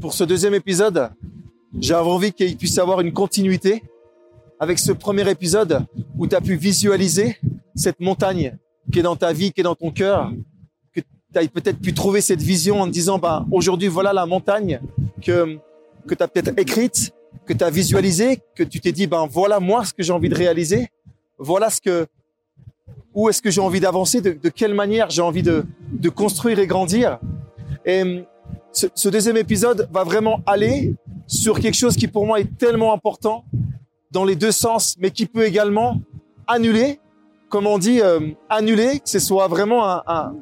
pour ce deuxième épisode, j'ai envie qu'il puisse avoir une continuité avec ce premier épisode où tu as pu visualiser cette montagne qui est dans ta vie, qui est dans ton cœur, que tu peut-être pu trouver cette vision en te disant, bah, aujourd'hui, voilà la montagne que, que tu as peut-être écrite, que tu as visualisée, que tu t'es dit, ben, voilà moi ce que j'ai envie de réaliser, voilà ce que, où est-ce que j'ai envie d'avancer, de, de, quelle manière j'ai envie de, de construire et grandir. Et ce, ce deuxième épisode va vraiment aller sur quelque chose qui pour moi est tellement important dans les deux sens, mais qui peut également annuler, comme on dit, euh, annuler, que ce soit vraiment un, un,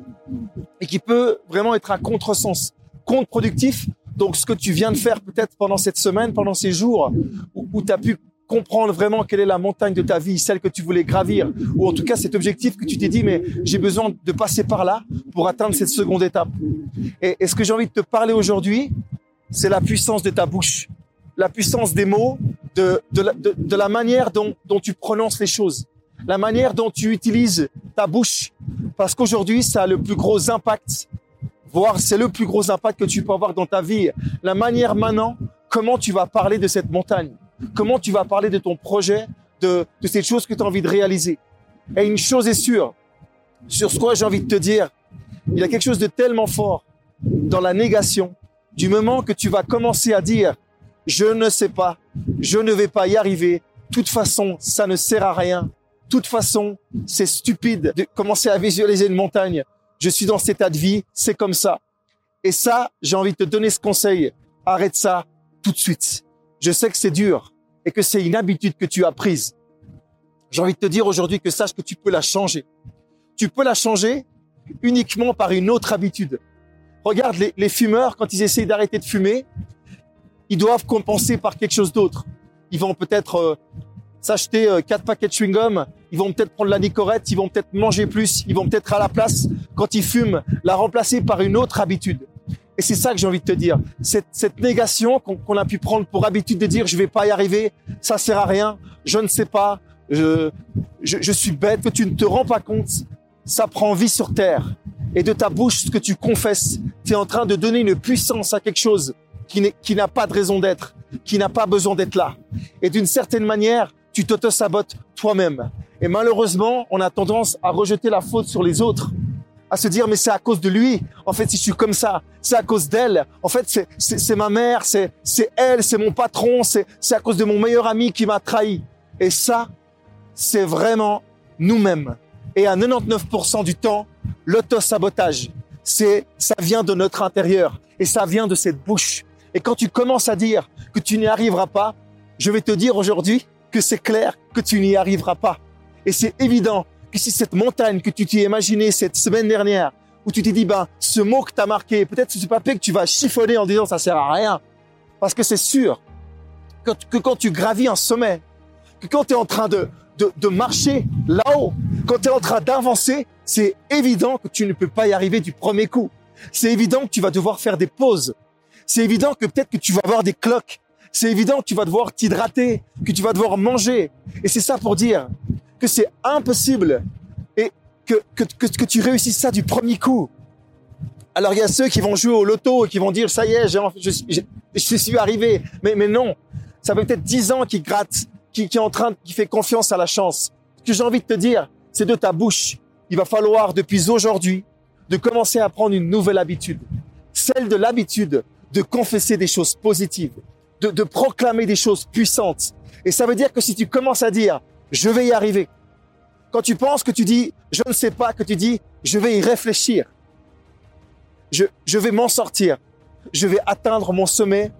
et qui peut vraiment être un contresens, contre-productif. Donc, ce que tu viens de faire peut-être pendant cette semaine, pendant ces jours, où, où tu as pu comprendre vraiment quelle est la montagne de ta vie, celle que tu voulais gravir, ou en tout cas cet objectif que tu t'es dit, mais j'ai besoin de passer par là pour atteindre cette seconde étape. Et, ce que j'ai envie de te parler aujourd'hui, c'est la puissance de ta bouche, la puissance des mots, de la manière dont, dont tu prononces les choses, la manière dont tu utilises ta bouche, parce qu'aujourd'hui, ça a le plus gros impact, voire c'est le plus gros impact que tu peux avoir dans ta vie. La manière maintenant, comment tu vas parler de cette montagne, comment tu vas parler de ton projet, de, de cette chose que tu as envie de réaliser. Et une chose est sûre, sur ce quoi j'ai envie de te dire, il y a quelque chose de tellement fort dans la négation, du moment que tu vas commencer à dire je ne sais pas, je ne vais pas y arriver, de toute façon, ça ne sert à rien, de toute façon, c'est stupide de commencer à visualiser une montagne, je suis dans cet état de vie, c'est comme ça. Et ça, j'ai envie de te donner ce conseil, arrête ça tout de suite. Je sais que c'est dur et que c'est une habitude que tu as prise. J'ai envie de te dire aujourd'hui que sache que tu peux la changer. Tu peux la changer uniquement par une autre habitude. Regarde les, fumeurs, quand ils essayent d'arrêter de fumer, ils doivent compenser par quelque chose d'autre. Ils vont peut-être euh, s'acheter euh, quatre paquets de chewing-gum, ils vont peut-être prendre la nicorette, ils vont peut-être manger plus, ils vont peut-être à la place, quand ils fument, la remplacer par une autre habitude. Et c'est ça que j'ai envie de te dire. Cette, cette négation qu'on a pu prendre pour habitude de dire je vais pas y arriver, ça sert à rien, je ne sais pas, je, je, je suis bête, que tu ne te rends pas compte, ça prend vie sur terre. Et de ta bouche, ce que tu confesses, tu es en train de donner une puissance à quelque chose qui n'a pas de raison d'être, qui n'a pas besoin d'être là. Et d'une certaine manière, tu t'auto-sabotes toi-même. Et malheureusement, on a tendance à rejeter la faute sur les autres, à se dire mais c'est à cause de lui. En fait, si je suis comme ça, c'est à cause d'elle. En fait, c'est c'est ma mère, c'est c'est elle, c'est mon patron, c'est c'est à cause de mon meilleur ami qui m'a trahi. Et ça, c'est vraiment nous-mêmes. Et à 99% du temps, l'auto-sabotage, c'est ça vient de notre intérieur et ça vient de cette bouche. Et quand tu commences à dire que tu n'y arriveras pas, je vais te dire aujourd'hui que c'est clair que tu n'y arriveras pas. Et c'est évident que si cette montagne que tu t'es imaginé cette semaine dernière, où tu t'es dit, ben, ce mot que tu as marqué, peut-être ce papier que tu vas chiffonner en disant ça sert à rien. Parce que c'est sûr que, quand tu gravis un sommet, que quand tu es en train de, de, de marcher là-haut, quand tu es en train d'avancer, c'est évident que tu ne peux pas y arriver du premier coup. C'est évident que tu vas devoir faire des pauses c'est évident que peut-être que tu vas avoir des cloques. C'est évident que tu vas devoir t'hydrater, que tu vas devoir manger. Et c'est ça pour dire que c'est impossible et que, que, que, tu réussisses ça du premier coup. Alors il y a ceux qui vont jouer au loto et qui vont dire ça y est, je, je, je suis arrivé. Mais, mais non, ça fait peut-être dix ans qu'il gratte, qui, qui est en train, qui fait confiance à la chance. Ce que j'ai envie de te dire, c'est de ta bouche. Il va falloir depuis aujourd'hui de commencer à prendre une nouvelle habitude, celle de l'habitude de confesser des choses positives, de, de proclamer des choses puissantes. Et ça veut dire que si tu commences à dire, je vais y arriver, quand tu penses que tu dis, je ne sais pas, que tu dis, je vais y réfléchir, je, je vais m'en sortir, je vais atteindre mon sommet,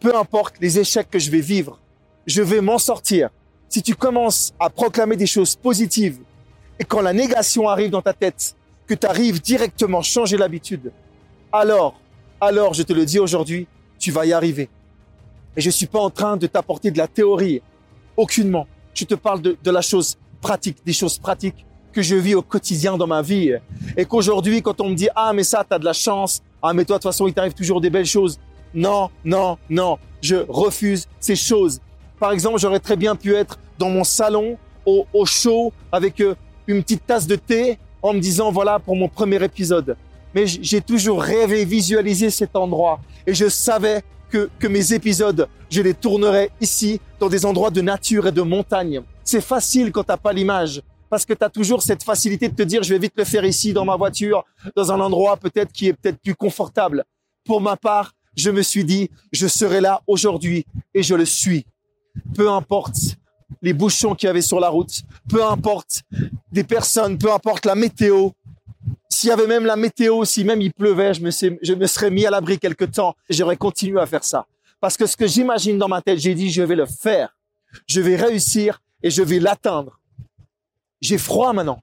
peu importe les échecs que je vais vivre, je vais m'en sortir. Si tu commences à proclamer des choses positives et quand la négation arrive dans ta tête, que tu arrives directement changer l'habitude, alors alors je te le dis aujourd'hui, tu vas y arriver. Et je suis pas en train de t'apporter de la théorie, aucunement. Te parle de, la chose pratique, des choses pratiques que je vis au quotidien dans ma vie. Et qu'aujourd'hui, quand on me dit, ah, mais ça, tu as de la chance, ah, mais toi, de toute façon, il t'arrive toujours des belles choses. Non, non, non, je refuse ces choses. Par exemple, j'aurais très bien pu être dans mon salon, au, au chaud, avec euh, une petite tasse de thé, en me disant, voilà, pour mon premier épisode, mais j'ai toujours rêvé, visualisé cet endroit. Et je savais que, que mes épisodes, je les tournerais ici, dans des endroits de nature et de montagne. C'est facile quand t'as pas l'image, parce que tu as toujours cette facilité de te dire, je vais vite le faire ici, dans ma voiture, dans un endroit peut-être qui est peut-être plus confortable. Pour ma part, je me suis dit, je serai là aujourd'hui et je le suis. Peu importe les bouchons qu'il y avait sur la route, peu importe des personnes, peu importe la météo, s'il y avait même la météo, si même il pleuvait, je me, serais mis à l'abri quelque temps j'aurais continué à faire ça. Parce que ce que j'imagine dans ma tête, j'ai dit, je vais le faire. Je vais réussir et je vais l'atteindre. J'ai froid maintenant.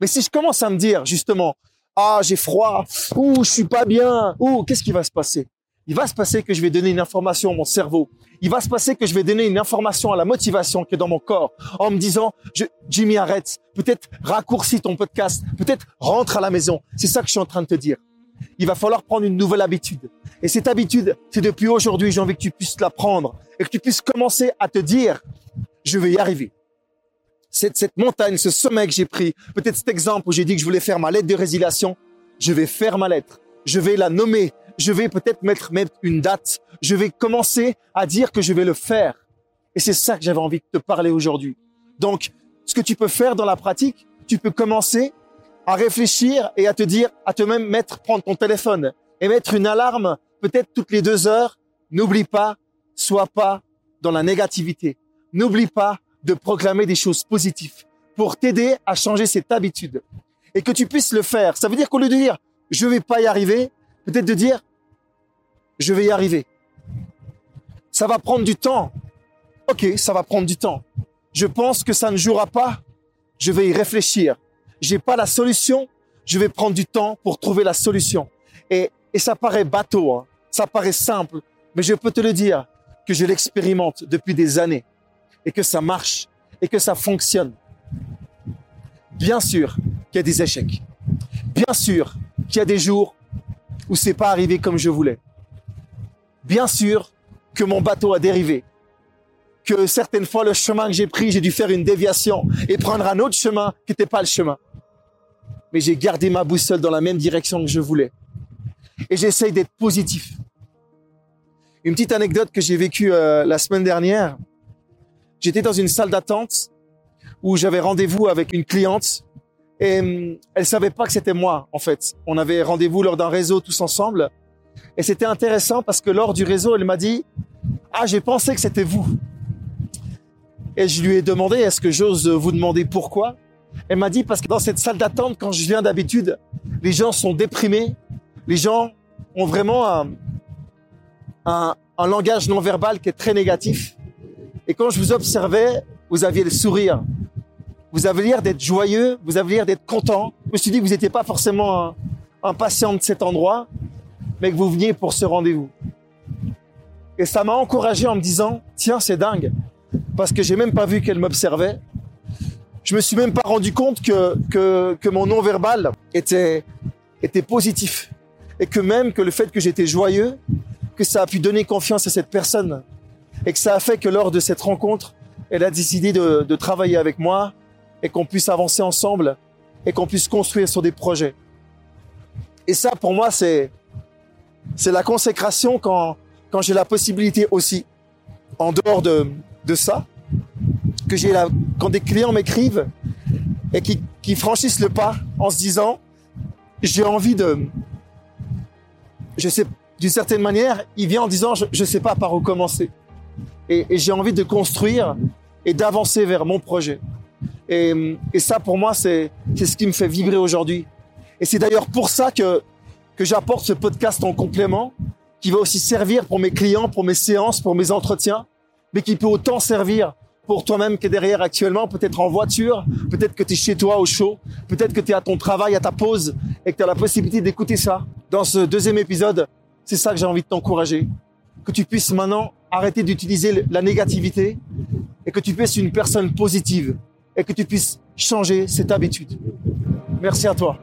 Mais si je commence à me dire, justement, ah, j'ai froid, ou je suis pas bien, ou qu'est-ce qui va se passer? Il va se passer que je vais donner une information à mon cerveau. Il va se passer que je vais donner une information à la motivation qui est dans mon corps en me disant, je, Jimmy, arrête. Peut-être raccourcis ton podcast. Peut-être rentre à la maison. C'est ça que je suis en train de te dire. Il va falloir prendre une nouvelle habitude. Et cette habitude, c'est depuis aujourd'hui, j'ai envie que tu puisses la prendre et que tu puisses commencer à te dire, je vais y arriver. Cette, cette montagne, ce sommet que j'ai pris, peut-être cet exemple où j'ai dit que je voulais faire ma lettre de résiliation, je vais faire ma lettre. Je vais la nommer je vais peut-être mettre, mettre une date. Je vais commencer à dire que je vais le faire. Et c'est ça que j'avais envie de te parler aujourd'hui. Donc, ce que tu peux faire dans la pratique, tu peux commencer à réfléchir et à te dire, à te même mettre, prendre ton téléphone et mettre une alarme peut-être toutes les deux heures. N'oublie pas, sois pas dans la négativité. N'oublie pas de proclamer des choses positives pour t'aider à changer cette habitude et que tu puisses le faire. Ça veut dire qu'au lieu de dire, je vais pas y arriver, Peut-être de dire, je vais y arriver. Ça va prendre du temps. Ok, ça va prendre du temps. Je pense que ça ne jouera pas. Je vais y réfléchir. J'ai pas la solution. Je vais prendre du temps pour trouver la solution. Et, et ça paraît bateau, hein. ça paraît simple, mais je peux te le dire que je l'expérimente depuis des années et que ça marche et que ça fonctionne. Bien sûr qu'il y a des échecs. Bien sûr qu'il y a des jours où c'est pas arrivé comme je voulais. Bien sûr que mon bateau a dérivé, que certaines fois le chemin que j'ai pris, j'ai dû faire une déviation et prendre un autre chemin qui n'était pas le chemin. Mais j'ai gardé ma boussole dans la même direction que je voulais. Et j'essaye d'être positif. Une petite anecdote que j'ai vécue euh, la semaine dernière. J'étais dans une salle d'attente où j'avais rendez-vous avec une cliente et hum, elle savait pas que c'était moi, en fait. On avait rendez-vous lors d'un réseau tous ensemble. Et c'était intéressant parce que lors du réseau, elle m'a dit, ah, j'ai pensé que c'était vous. Et je lui ai demandé, est-ce que j'ose vous demander pourquoi? Elle m'a dit, parce que dans cette salle d'attente, quand je viens d'habitude, les gens sont déprimés. Les gens ont vraiment un langage non verbal qui est très négatif. Et quand je vous observais, vous aviez le sourire. Vous avez l'air d'être joyeux, vous avez l'air d'être content. Je me suis dit que vous n'étiez pas forcément impatient de cet endroit, mais que vous veniez pour ce rendez-vous. Et ça m'a encouragé en me disant, tiens, c'est dingue, parce que j'ai même pas vu qu'elle m'observait. Je me suis même pas rendu compte que, que, que mon non-verbal était, était positif. Et que même que le fait que j'étais joyeux, que ça a pu donner confiance à cette personne. Et que ça a fait que lors de cette rencontre, elle a décidé de travailler avec moi, et qu'on puisse avancer ensemble et qu'on puisse construire sur des projets. Et ça, pour moi, c'est, c'est la consécration quand, quand j'ai la possibilité aussi, en dehors de, de ça, que j'ai la, quand des clients m'écrivent et qui, qui franchissent le pas en se disant, j'ai envie de, je sais, d'une certaine manière, il vient en disant, je, je sais pas par où commencer. Et j'ai envie de construire et d'avancer vers mon projet. Et, ça, pour moi, c'est ce qui me fait vibrer aujourd'hui. Et c'est d'ailleurs pour ça que, que j'apporte ce podcast en complément, qui va aussi servir pour mes clients, pour mes séances, pour mes entretiens, mais qui peut autant servir pour toi-même qui est derrière actuellement, peut-être en voiture, peut-être que tu es chez toi au chaud, peut-être que tu es à ton travail, à ta pause, et que tu as la possibilité d'écouter ça. Dans ce deuxième épisode, c'est ça que j'ai envie de t'encourager. Que tu puisses maintenant arrêter d'utiliser la négativité et que tu puisses une personne positive et que tu puisses changer cette habitude. Merci à toi.